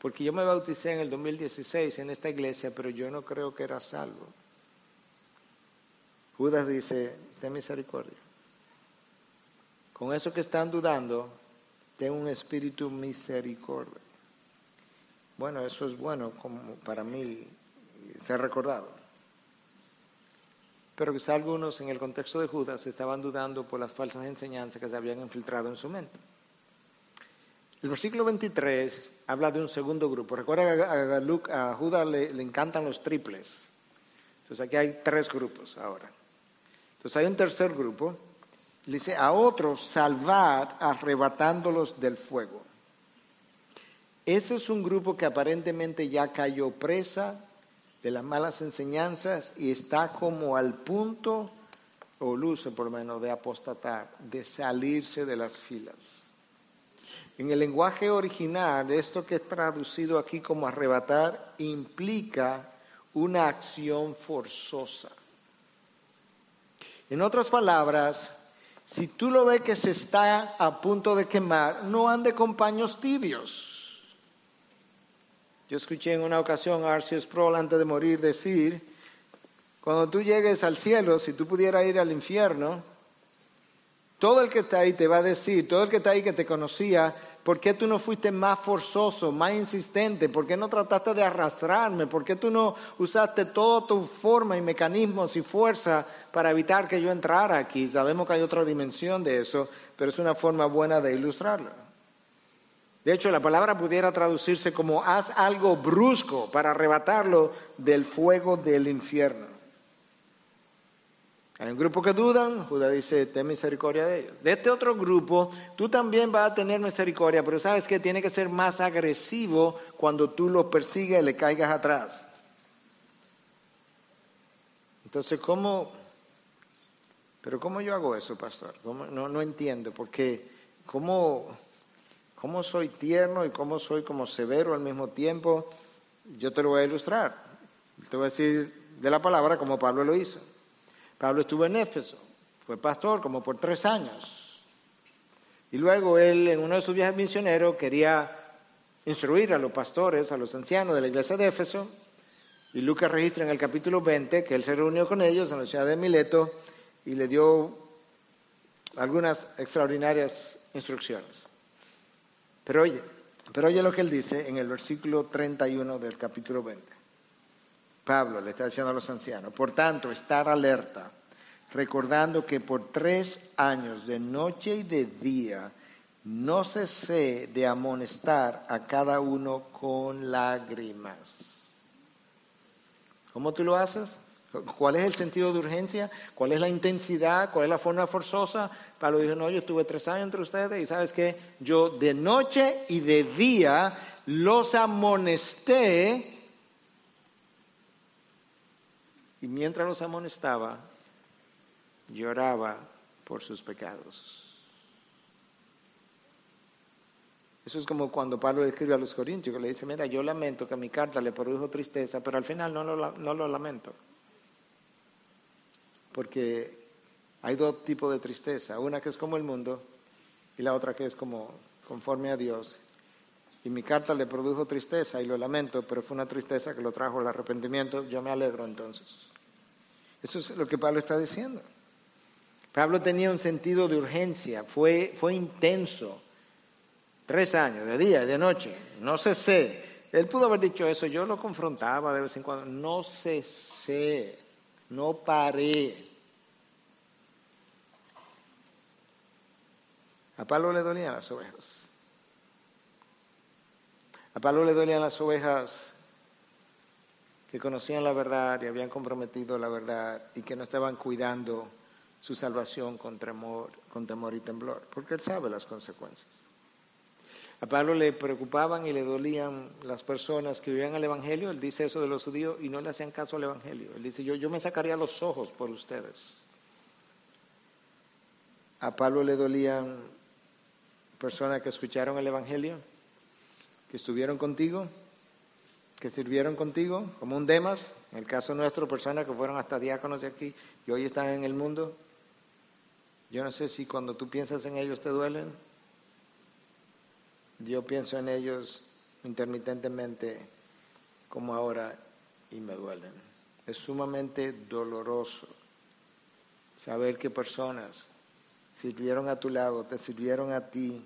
Porque yo me bauticé en el 2016 en esta iglesia, pero yo no creo que era salvo. Judas dice, ten misericordia. Con eso que están dudando, ten un espíritu misericordia. Bueno, eso es bueno como para mí ser recordado. Pero quizá algunos en el contexto de Judas estaban dudando por las falsas enseñanzas que se habían infiltrado en su mente. El versículo 23 habla de un segundo grupo. Recuerda que a, Judas le, le encantan los triples. Entonces aquí hay tres grupos ahora. Entonces hay un tercer grupo. Dice, a otros salvad arrebatándolos del fuego. Ese es un grupo que aparentemente ya cayó presa de las malas enseñanzas y está como al punto, o luce por lo menos, de apostatar, de salirse de las filas. En el lenguaje original, esto que es traducido aquí como arrebatar implica una acción forzosa. En otras palabras, si tú lo ves que se está a punto de quemar, no ande con paños tibios. Yo escuché en una ocasión a Arceus Sproul antes de morir decir, cuando tú llegues al cielo, si tú pudieras ir al infierno, todo el que está ahí te va a decir, todo el que está ahí que te conocía, ¿por qué tú no fuiste más forzoso, más insistente? ¿Por qué no trataste de arrastrarme? ¿Por qué tú no usaste toda tu forma y mecanismos y fuerza para evitar que yo entrara aquí? Sabemos que hay otra dimensión de eso, pero es una forma buena de ilustrarlo. De hecho, la palabra pudiera traducirse como haz algo brusco para arrebatarlo del fuego del infierno. Hay un grupo que dudan, Judá dice, ten misericordia de ellos. De este otro grupo, tú también vas a tener misericordia, pero sabes que tiene que ser más agresivo cuando tú lo persigues y le caigas atrás. Entonces, ¿cómo? Pero ¿cómo yo hago eso, pastor? No, no entiendo, porque ¿cómo? Cómo soy tierno y cómo soy como severo al mismo tiempo, yo te lo voy a ilustrar. Te voy a decir de la palabra como Pablo lo hizo. Pablo estuvo en Éfeso, fue pastor como por tres años. Y luego él en uno de sus viajes misioneros quería instruir a los pastores, a los ancianos de la iglesia de Éfeso. Y Lucas registra en el capítulo 20 que él se reunió con ellos en la ciudad de Mileto y le dio algunas extraordinarias instrucciones. Pero oye, pero oye lo que él dice en el versículo 31 del capítulo 20. Pablo le está diciendo a los ancianos, por tanto, estar alerta, recordando que por tres años de noche y de día no cesé de amonestar a cada uno con lágrimas. ¿Cómo tú lo haces? ¿Cuál es el sentido de urgencia? ¿Cuál es la intensidad? ¿Cuál es la forma forzosa? Pablo dijo, no, yo estuve tres años entre ustedes y sabes que yo de noche y de día los amonesté y mientras los amonestaba, lloraba por sus pecados. Eso es como cuando Pablo escribe a los corintios, que le dice, mira, yo lamento que mi carta le produjo tristeza, pero al final no lo lamento. Porque hay dos tipos de tristeza, una que es como el mundo y la otra que es como conforme a Dios. Y mi carta le produjo tristeza y lo lamento, pero fue una tristeza que lo trajo el arrepentimiento. Yo me alegro entonces. Eso es lo que Pablo está diciendo. Pablo tenía un sentido de urgencia, fue, fue intenso. Tres años, de día y de noche, no cesé. Él pudo haber dicho eso, yo lo confrontaba de vez en cuando. No cesé, no paré. A Pablo le dolían las ovejas. A Pablo le dolían las ovejas que conocían la verdad y habían comprometido la verdad y que no estaban cuidando su salvación con temor, con temor y temblor, porque él sabe las consecuencias. A Pablo le preocupaban y le dolían las personas que vivían el Evangelio, él dice eso de los judíos y no le hacían caso al Evangelio. Él dice, yo, yo me sacaría los ojos por ustedes. A Pablo le dolían personas que escucharon el Evangelio, que estuvieron contigo, que sirvieron contigo, como un Demas, en el caso nuestro, personas que fueron hasta diáconos de aquí y hoy están en el mundo. Yo no sé si cuando tú piensas en ellos te duelen. Yo pienso en ellos intermitentemente como ahora y me duelen. Es sumamente doloroso saber que personas sirvieron a tu lado, te sirvieron a ti.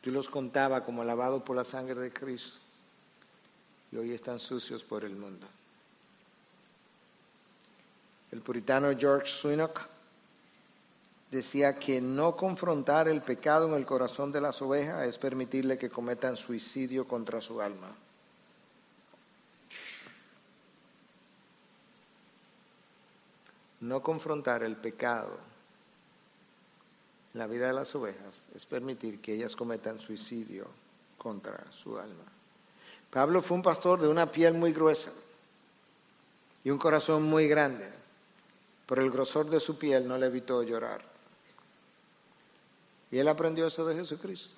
Tú los contaba como lavados por la sangre de Cristo y hoy están sucios por el mundo. El puritano George Swinock decía que no confrontar el pecado en el corazón de las ovejas es permitirle que cometan suicidio contra su alma. No confrontar el pecado la vida de las ovejas es permitir que ellas cometan suicidio contra su alma. Pablo fue un pastor de una piel muy gruesa y un corazón muy grande, pero el grosor de su piel no le evitó llorar. Y él aprendió eso de Jesucristo.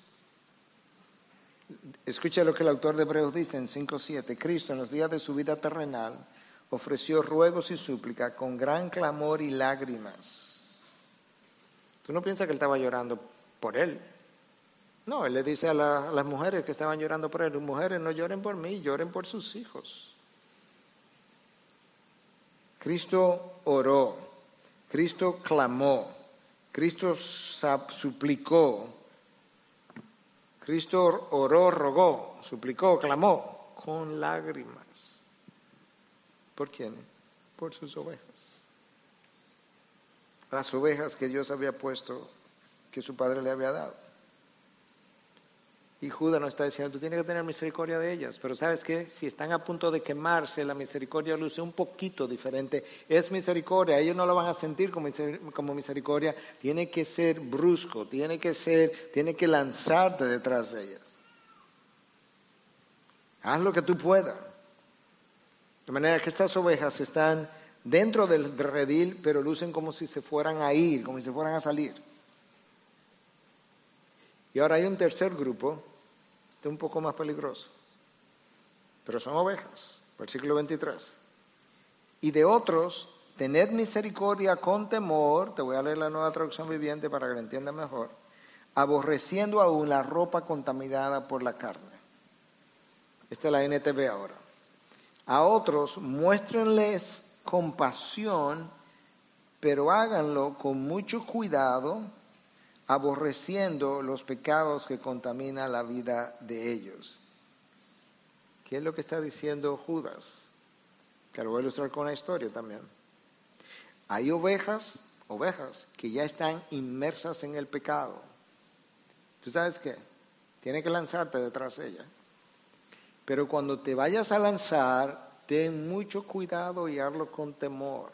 Escucha lo que el autor de Hebreos dice en 5.7. Cristo en los días de su vida terrenal ofreció ruegos y súplicas con gran clamor y lágrimas Tú no piensas que él estaba llorando por él. No, él le dice a, las mujeres que estaban llorando por él, mujeres no lloren por mí, lloren por sus hijos. Cristo oró, Cristo clamó, Cristo suplicó, Cristo oró, rogó, suplicó, clamó con lágrimas. ¿Por quién? Por sus ovejas las ovejas que Dios había puesto, que su padre le había dado. Y Judas nos está diciendo, tú tienes que tener misericordia de ellas, pero sabes qué, si están a punto de quemarse, la misericordia luce un poquito diferente. Es misericordia, ellos no lo van a sentir como misericordia, tiene que ser brusco, tiene que ser, tiene que lanzarte detrás de ellas. Haz lo que tú puedas. De manera que estas ovejas están dentro del redil, pero lucen como si se fueran a ir, como si se fueran a salir. Y ahora hay un tercer grupo, este un poco más peligroso, pero son ovejas, versículo 23. Y de otros, tened misericordia con temor, te voy a leer la nueva traducción viviente para que lo entiendan mejor, aborreciendo aún la ropa contaminada por la carne. Esta es la NTV ahora. A otros, muéstrenles compasión, pero háganlo con mucho cuidado, aborreciendo los pecados que contaminan la vida de ellos. ¿Qué es lo que está diciendo Judas? Te lo voy a ilustrar con una historia también. Hay ovejas, ovejas, que ya están inmersas en el pecado. ¿Tú sabes qué? Tienes que lanzarte detrás de ella. Pero cuando te vayas a lanzar, ten mucho cuidado y hazlo con temor,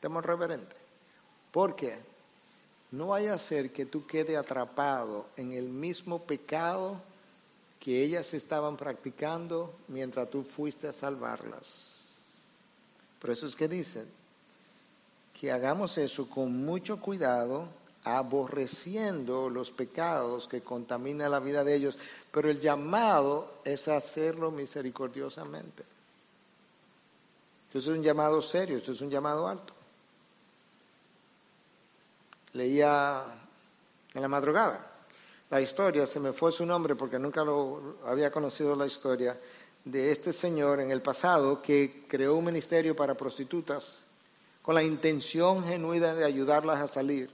temor reverente. Porque no vaya a ser que tú quede atrapado en el mismo pecado que ellas estaban practicando mientras tú fuiste a salvarlas. Por eso es que dicen que hagamos eso con mucho cuidado, aborreciendo los pecados que contaminan la vida de ellos, pero el llamado es hacerlo misericordiosamente. Esto es un llamado serio, esto es un llamado alto. Leía en la madrugada la historia, se me fue su nombre porque nunca lo había conocido la historia, de este señor en el pasado que creó un ministerio para prostitutas con la intención genuina de ayudarlas a salir.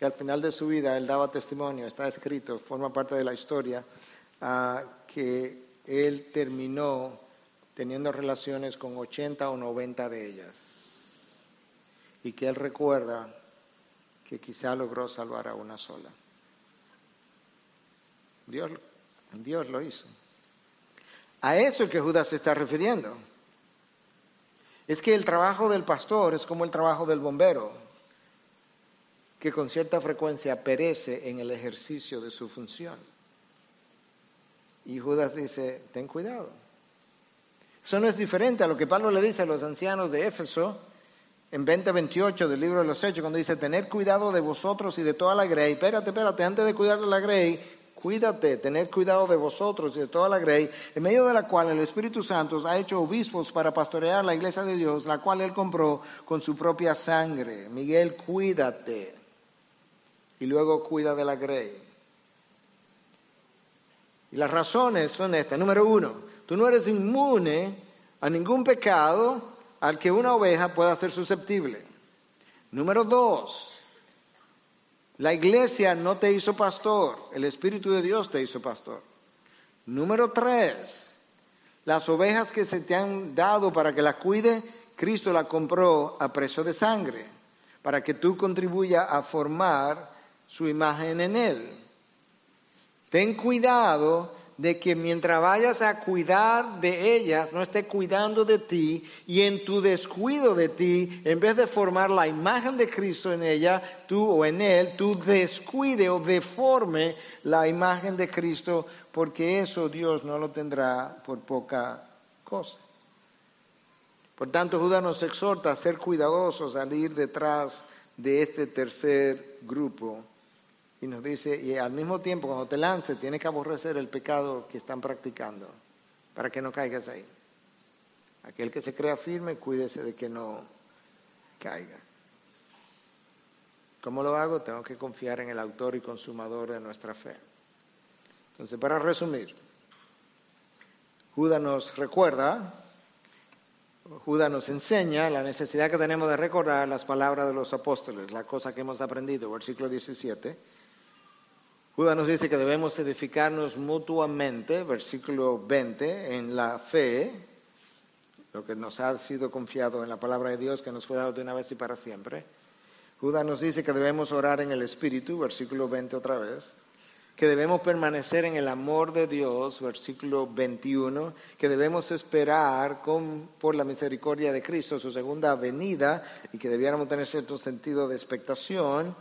Y al final de su vida él daba testimonio, está escrito, forma parte de la historia, que él terminó teniendo relaciones con 80 o 90 de ellas. Y que él recuerda que quizá logró salvar a una sola. Dios, Dios lo hizo. A eso es que Judas se está refiriendo. Es que el trabajo del pastor es como el trabajo del bombero, que con cierta frecuencia perece en el ejercicio de su función. Y Judas dice, ten cuidado. Eso no es diferente a lo que Pablo le dice a los ancianos de Éfeso en 2028 del libro de los Hechos, cuando dice, tener cuidado de vosotros y de toda la grey. Espérate, espérate, antes de cuidar de la grey, Cuídate, tened cuidado de vosotros y de toda la grey, en medio de la cual el Espíritu Santo ha hecho obispos para pastorear la iglesia de Dios, la cual él compró con su propia sangre. Miguel, cuídate. Y luego cuida de la grey. Y las razones son estas. Número uno, tú no eres inmune a ningún pecado al que una oveja pueda ser susceptible. Número dos, la iglesia no te hizo pastor, el Espíritu de Dios te hizo pastor. Número tres, las ovejas que se te han dado para que las cuide, Cristo las compró a precio de sangre, para que tú contribuyas a formar su imagen en Él. Ten cuidado de que mientras vayas a cuidar de ellas, no esté cuidando de ti y en tu descuido de ti, en vez de formar la imagen de Cristo en ella, tú o en él, tú descuide o deforme la imagen de Cristo, porque eso Dios no lo tendrá por poca cosa. Por tanto, Judas nos exhorta a ser cuidadosos, al ir detrás de este tercer grupo y nos dice, y al mismo tiempo cuando te lances tienes que aborrecer el pecado que están practicando para que no caigas ahí. Aquel que se crea firme, cuídese de que no caiga. ¿Cómo lo hago? Tengo que confiar en el autor y consumador de nuestra fe. Entonces, para resumir, Judas nos recuerda, Judas nos enseña la necesidad que tenemos de recordar las palabras de los apóstoles, la cosa que hemos aprendido, versículo 17 Judas nos dice que debemos edificarnos mutuamente, versículo 20, en la fe, lo que nos ha sido confiado en la palabra de Dios que nos fue dado de una vez y para siempre. Judas nos dice que debemos orar en el Espíritu, versículo 20 otra vez, que debemos permanecer en el amor de Dios, versículo 21, que debemos esperar por la misericordia de Cristo su segunda venida y que debiéramos tener cierto sentido de expectación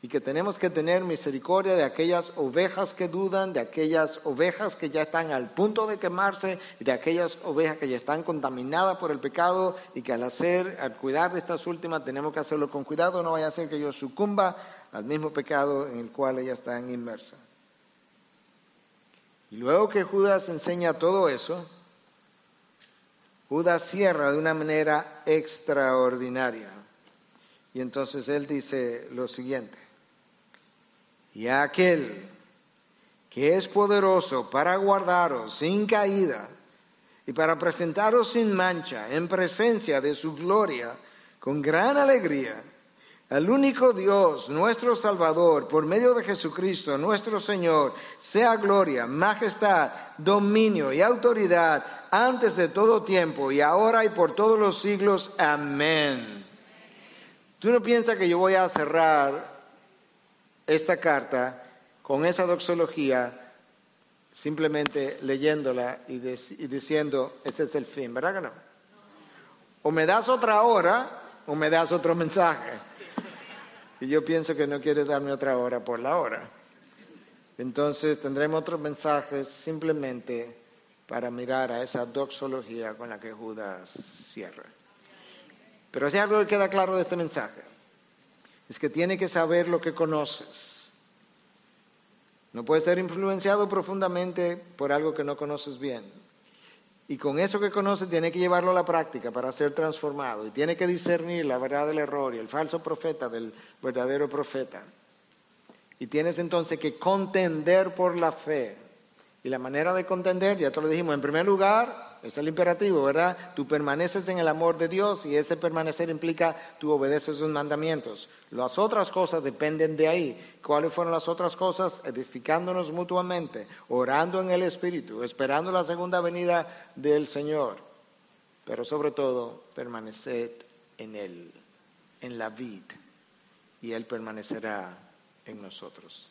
y que tenemos que tener misericordia de aquellas ovejas que dudan, de aquellas ovejas que ya están al punto de quemarse y de aquellas ovejas que ya están contaminadas por el pecado y que al hacer, al cuidar de estas últimas tenemos que hacerlo con cuidado, no vaya a ser que yo sucumba al mismo pecado en el cual ellas están inmersas. Y luego que Judas enseña todo eso, Judas cierra de una manera extraordinaria. Y entonces él dice lo siguiente y aquel que es poderoso para guardaros sin caída y para presentaros sin mancha en presencia de su gloria con gran alegría, al único Dios, nuestro Salvador, por medio de Jesucristo, nuestro Señor, sea gloria, majestad, dominio y autoridad antes de todo tiempo y ahora y por todos los siglos. Amén. Tú no piensas que yo voy a cerrar esta carta con esa doxología, simplemente leyéndola y, diciendo, ese es el fin, ¿verdad que no? O me das otra hora o me das otro mensaje. Y yo pienso que no quieres darme otra hora por la hora. Entonces tendremos otros mensajes simplemente para mirar a esa doxología con la que Judas cierra. Pero si algo que queda claro de este mensaje, es que tiene que saber lo que conoces. No puedes ser influenciado profundamente por algo que no conoces bien. Y con eso que conoces tiene que llevarlo a la práctica para ser transformado. Y tiene que discernir la verdad del error y el falso profeta del verdadero profeta. Y tienes entonces que contender por la fe. Y la manera de contender, ya te lo dijimos, en primer lugar, es el imperativo, ¿verdad? Tú permaneces en el amor de Dios y ese permanecer implica tú obedeces sus mandamientos. Las otras cosas dependen de ahí. ¿Cuáles fueron las otras cosas? Edificándonos mutuamente, orando en el Espíritu, esperando la segunda venida del Señor. Pero sobre todo, permaneced en Él, en la vid, y Él permanecerá en nosotros.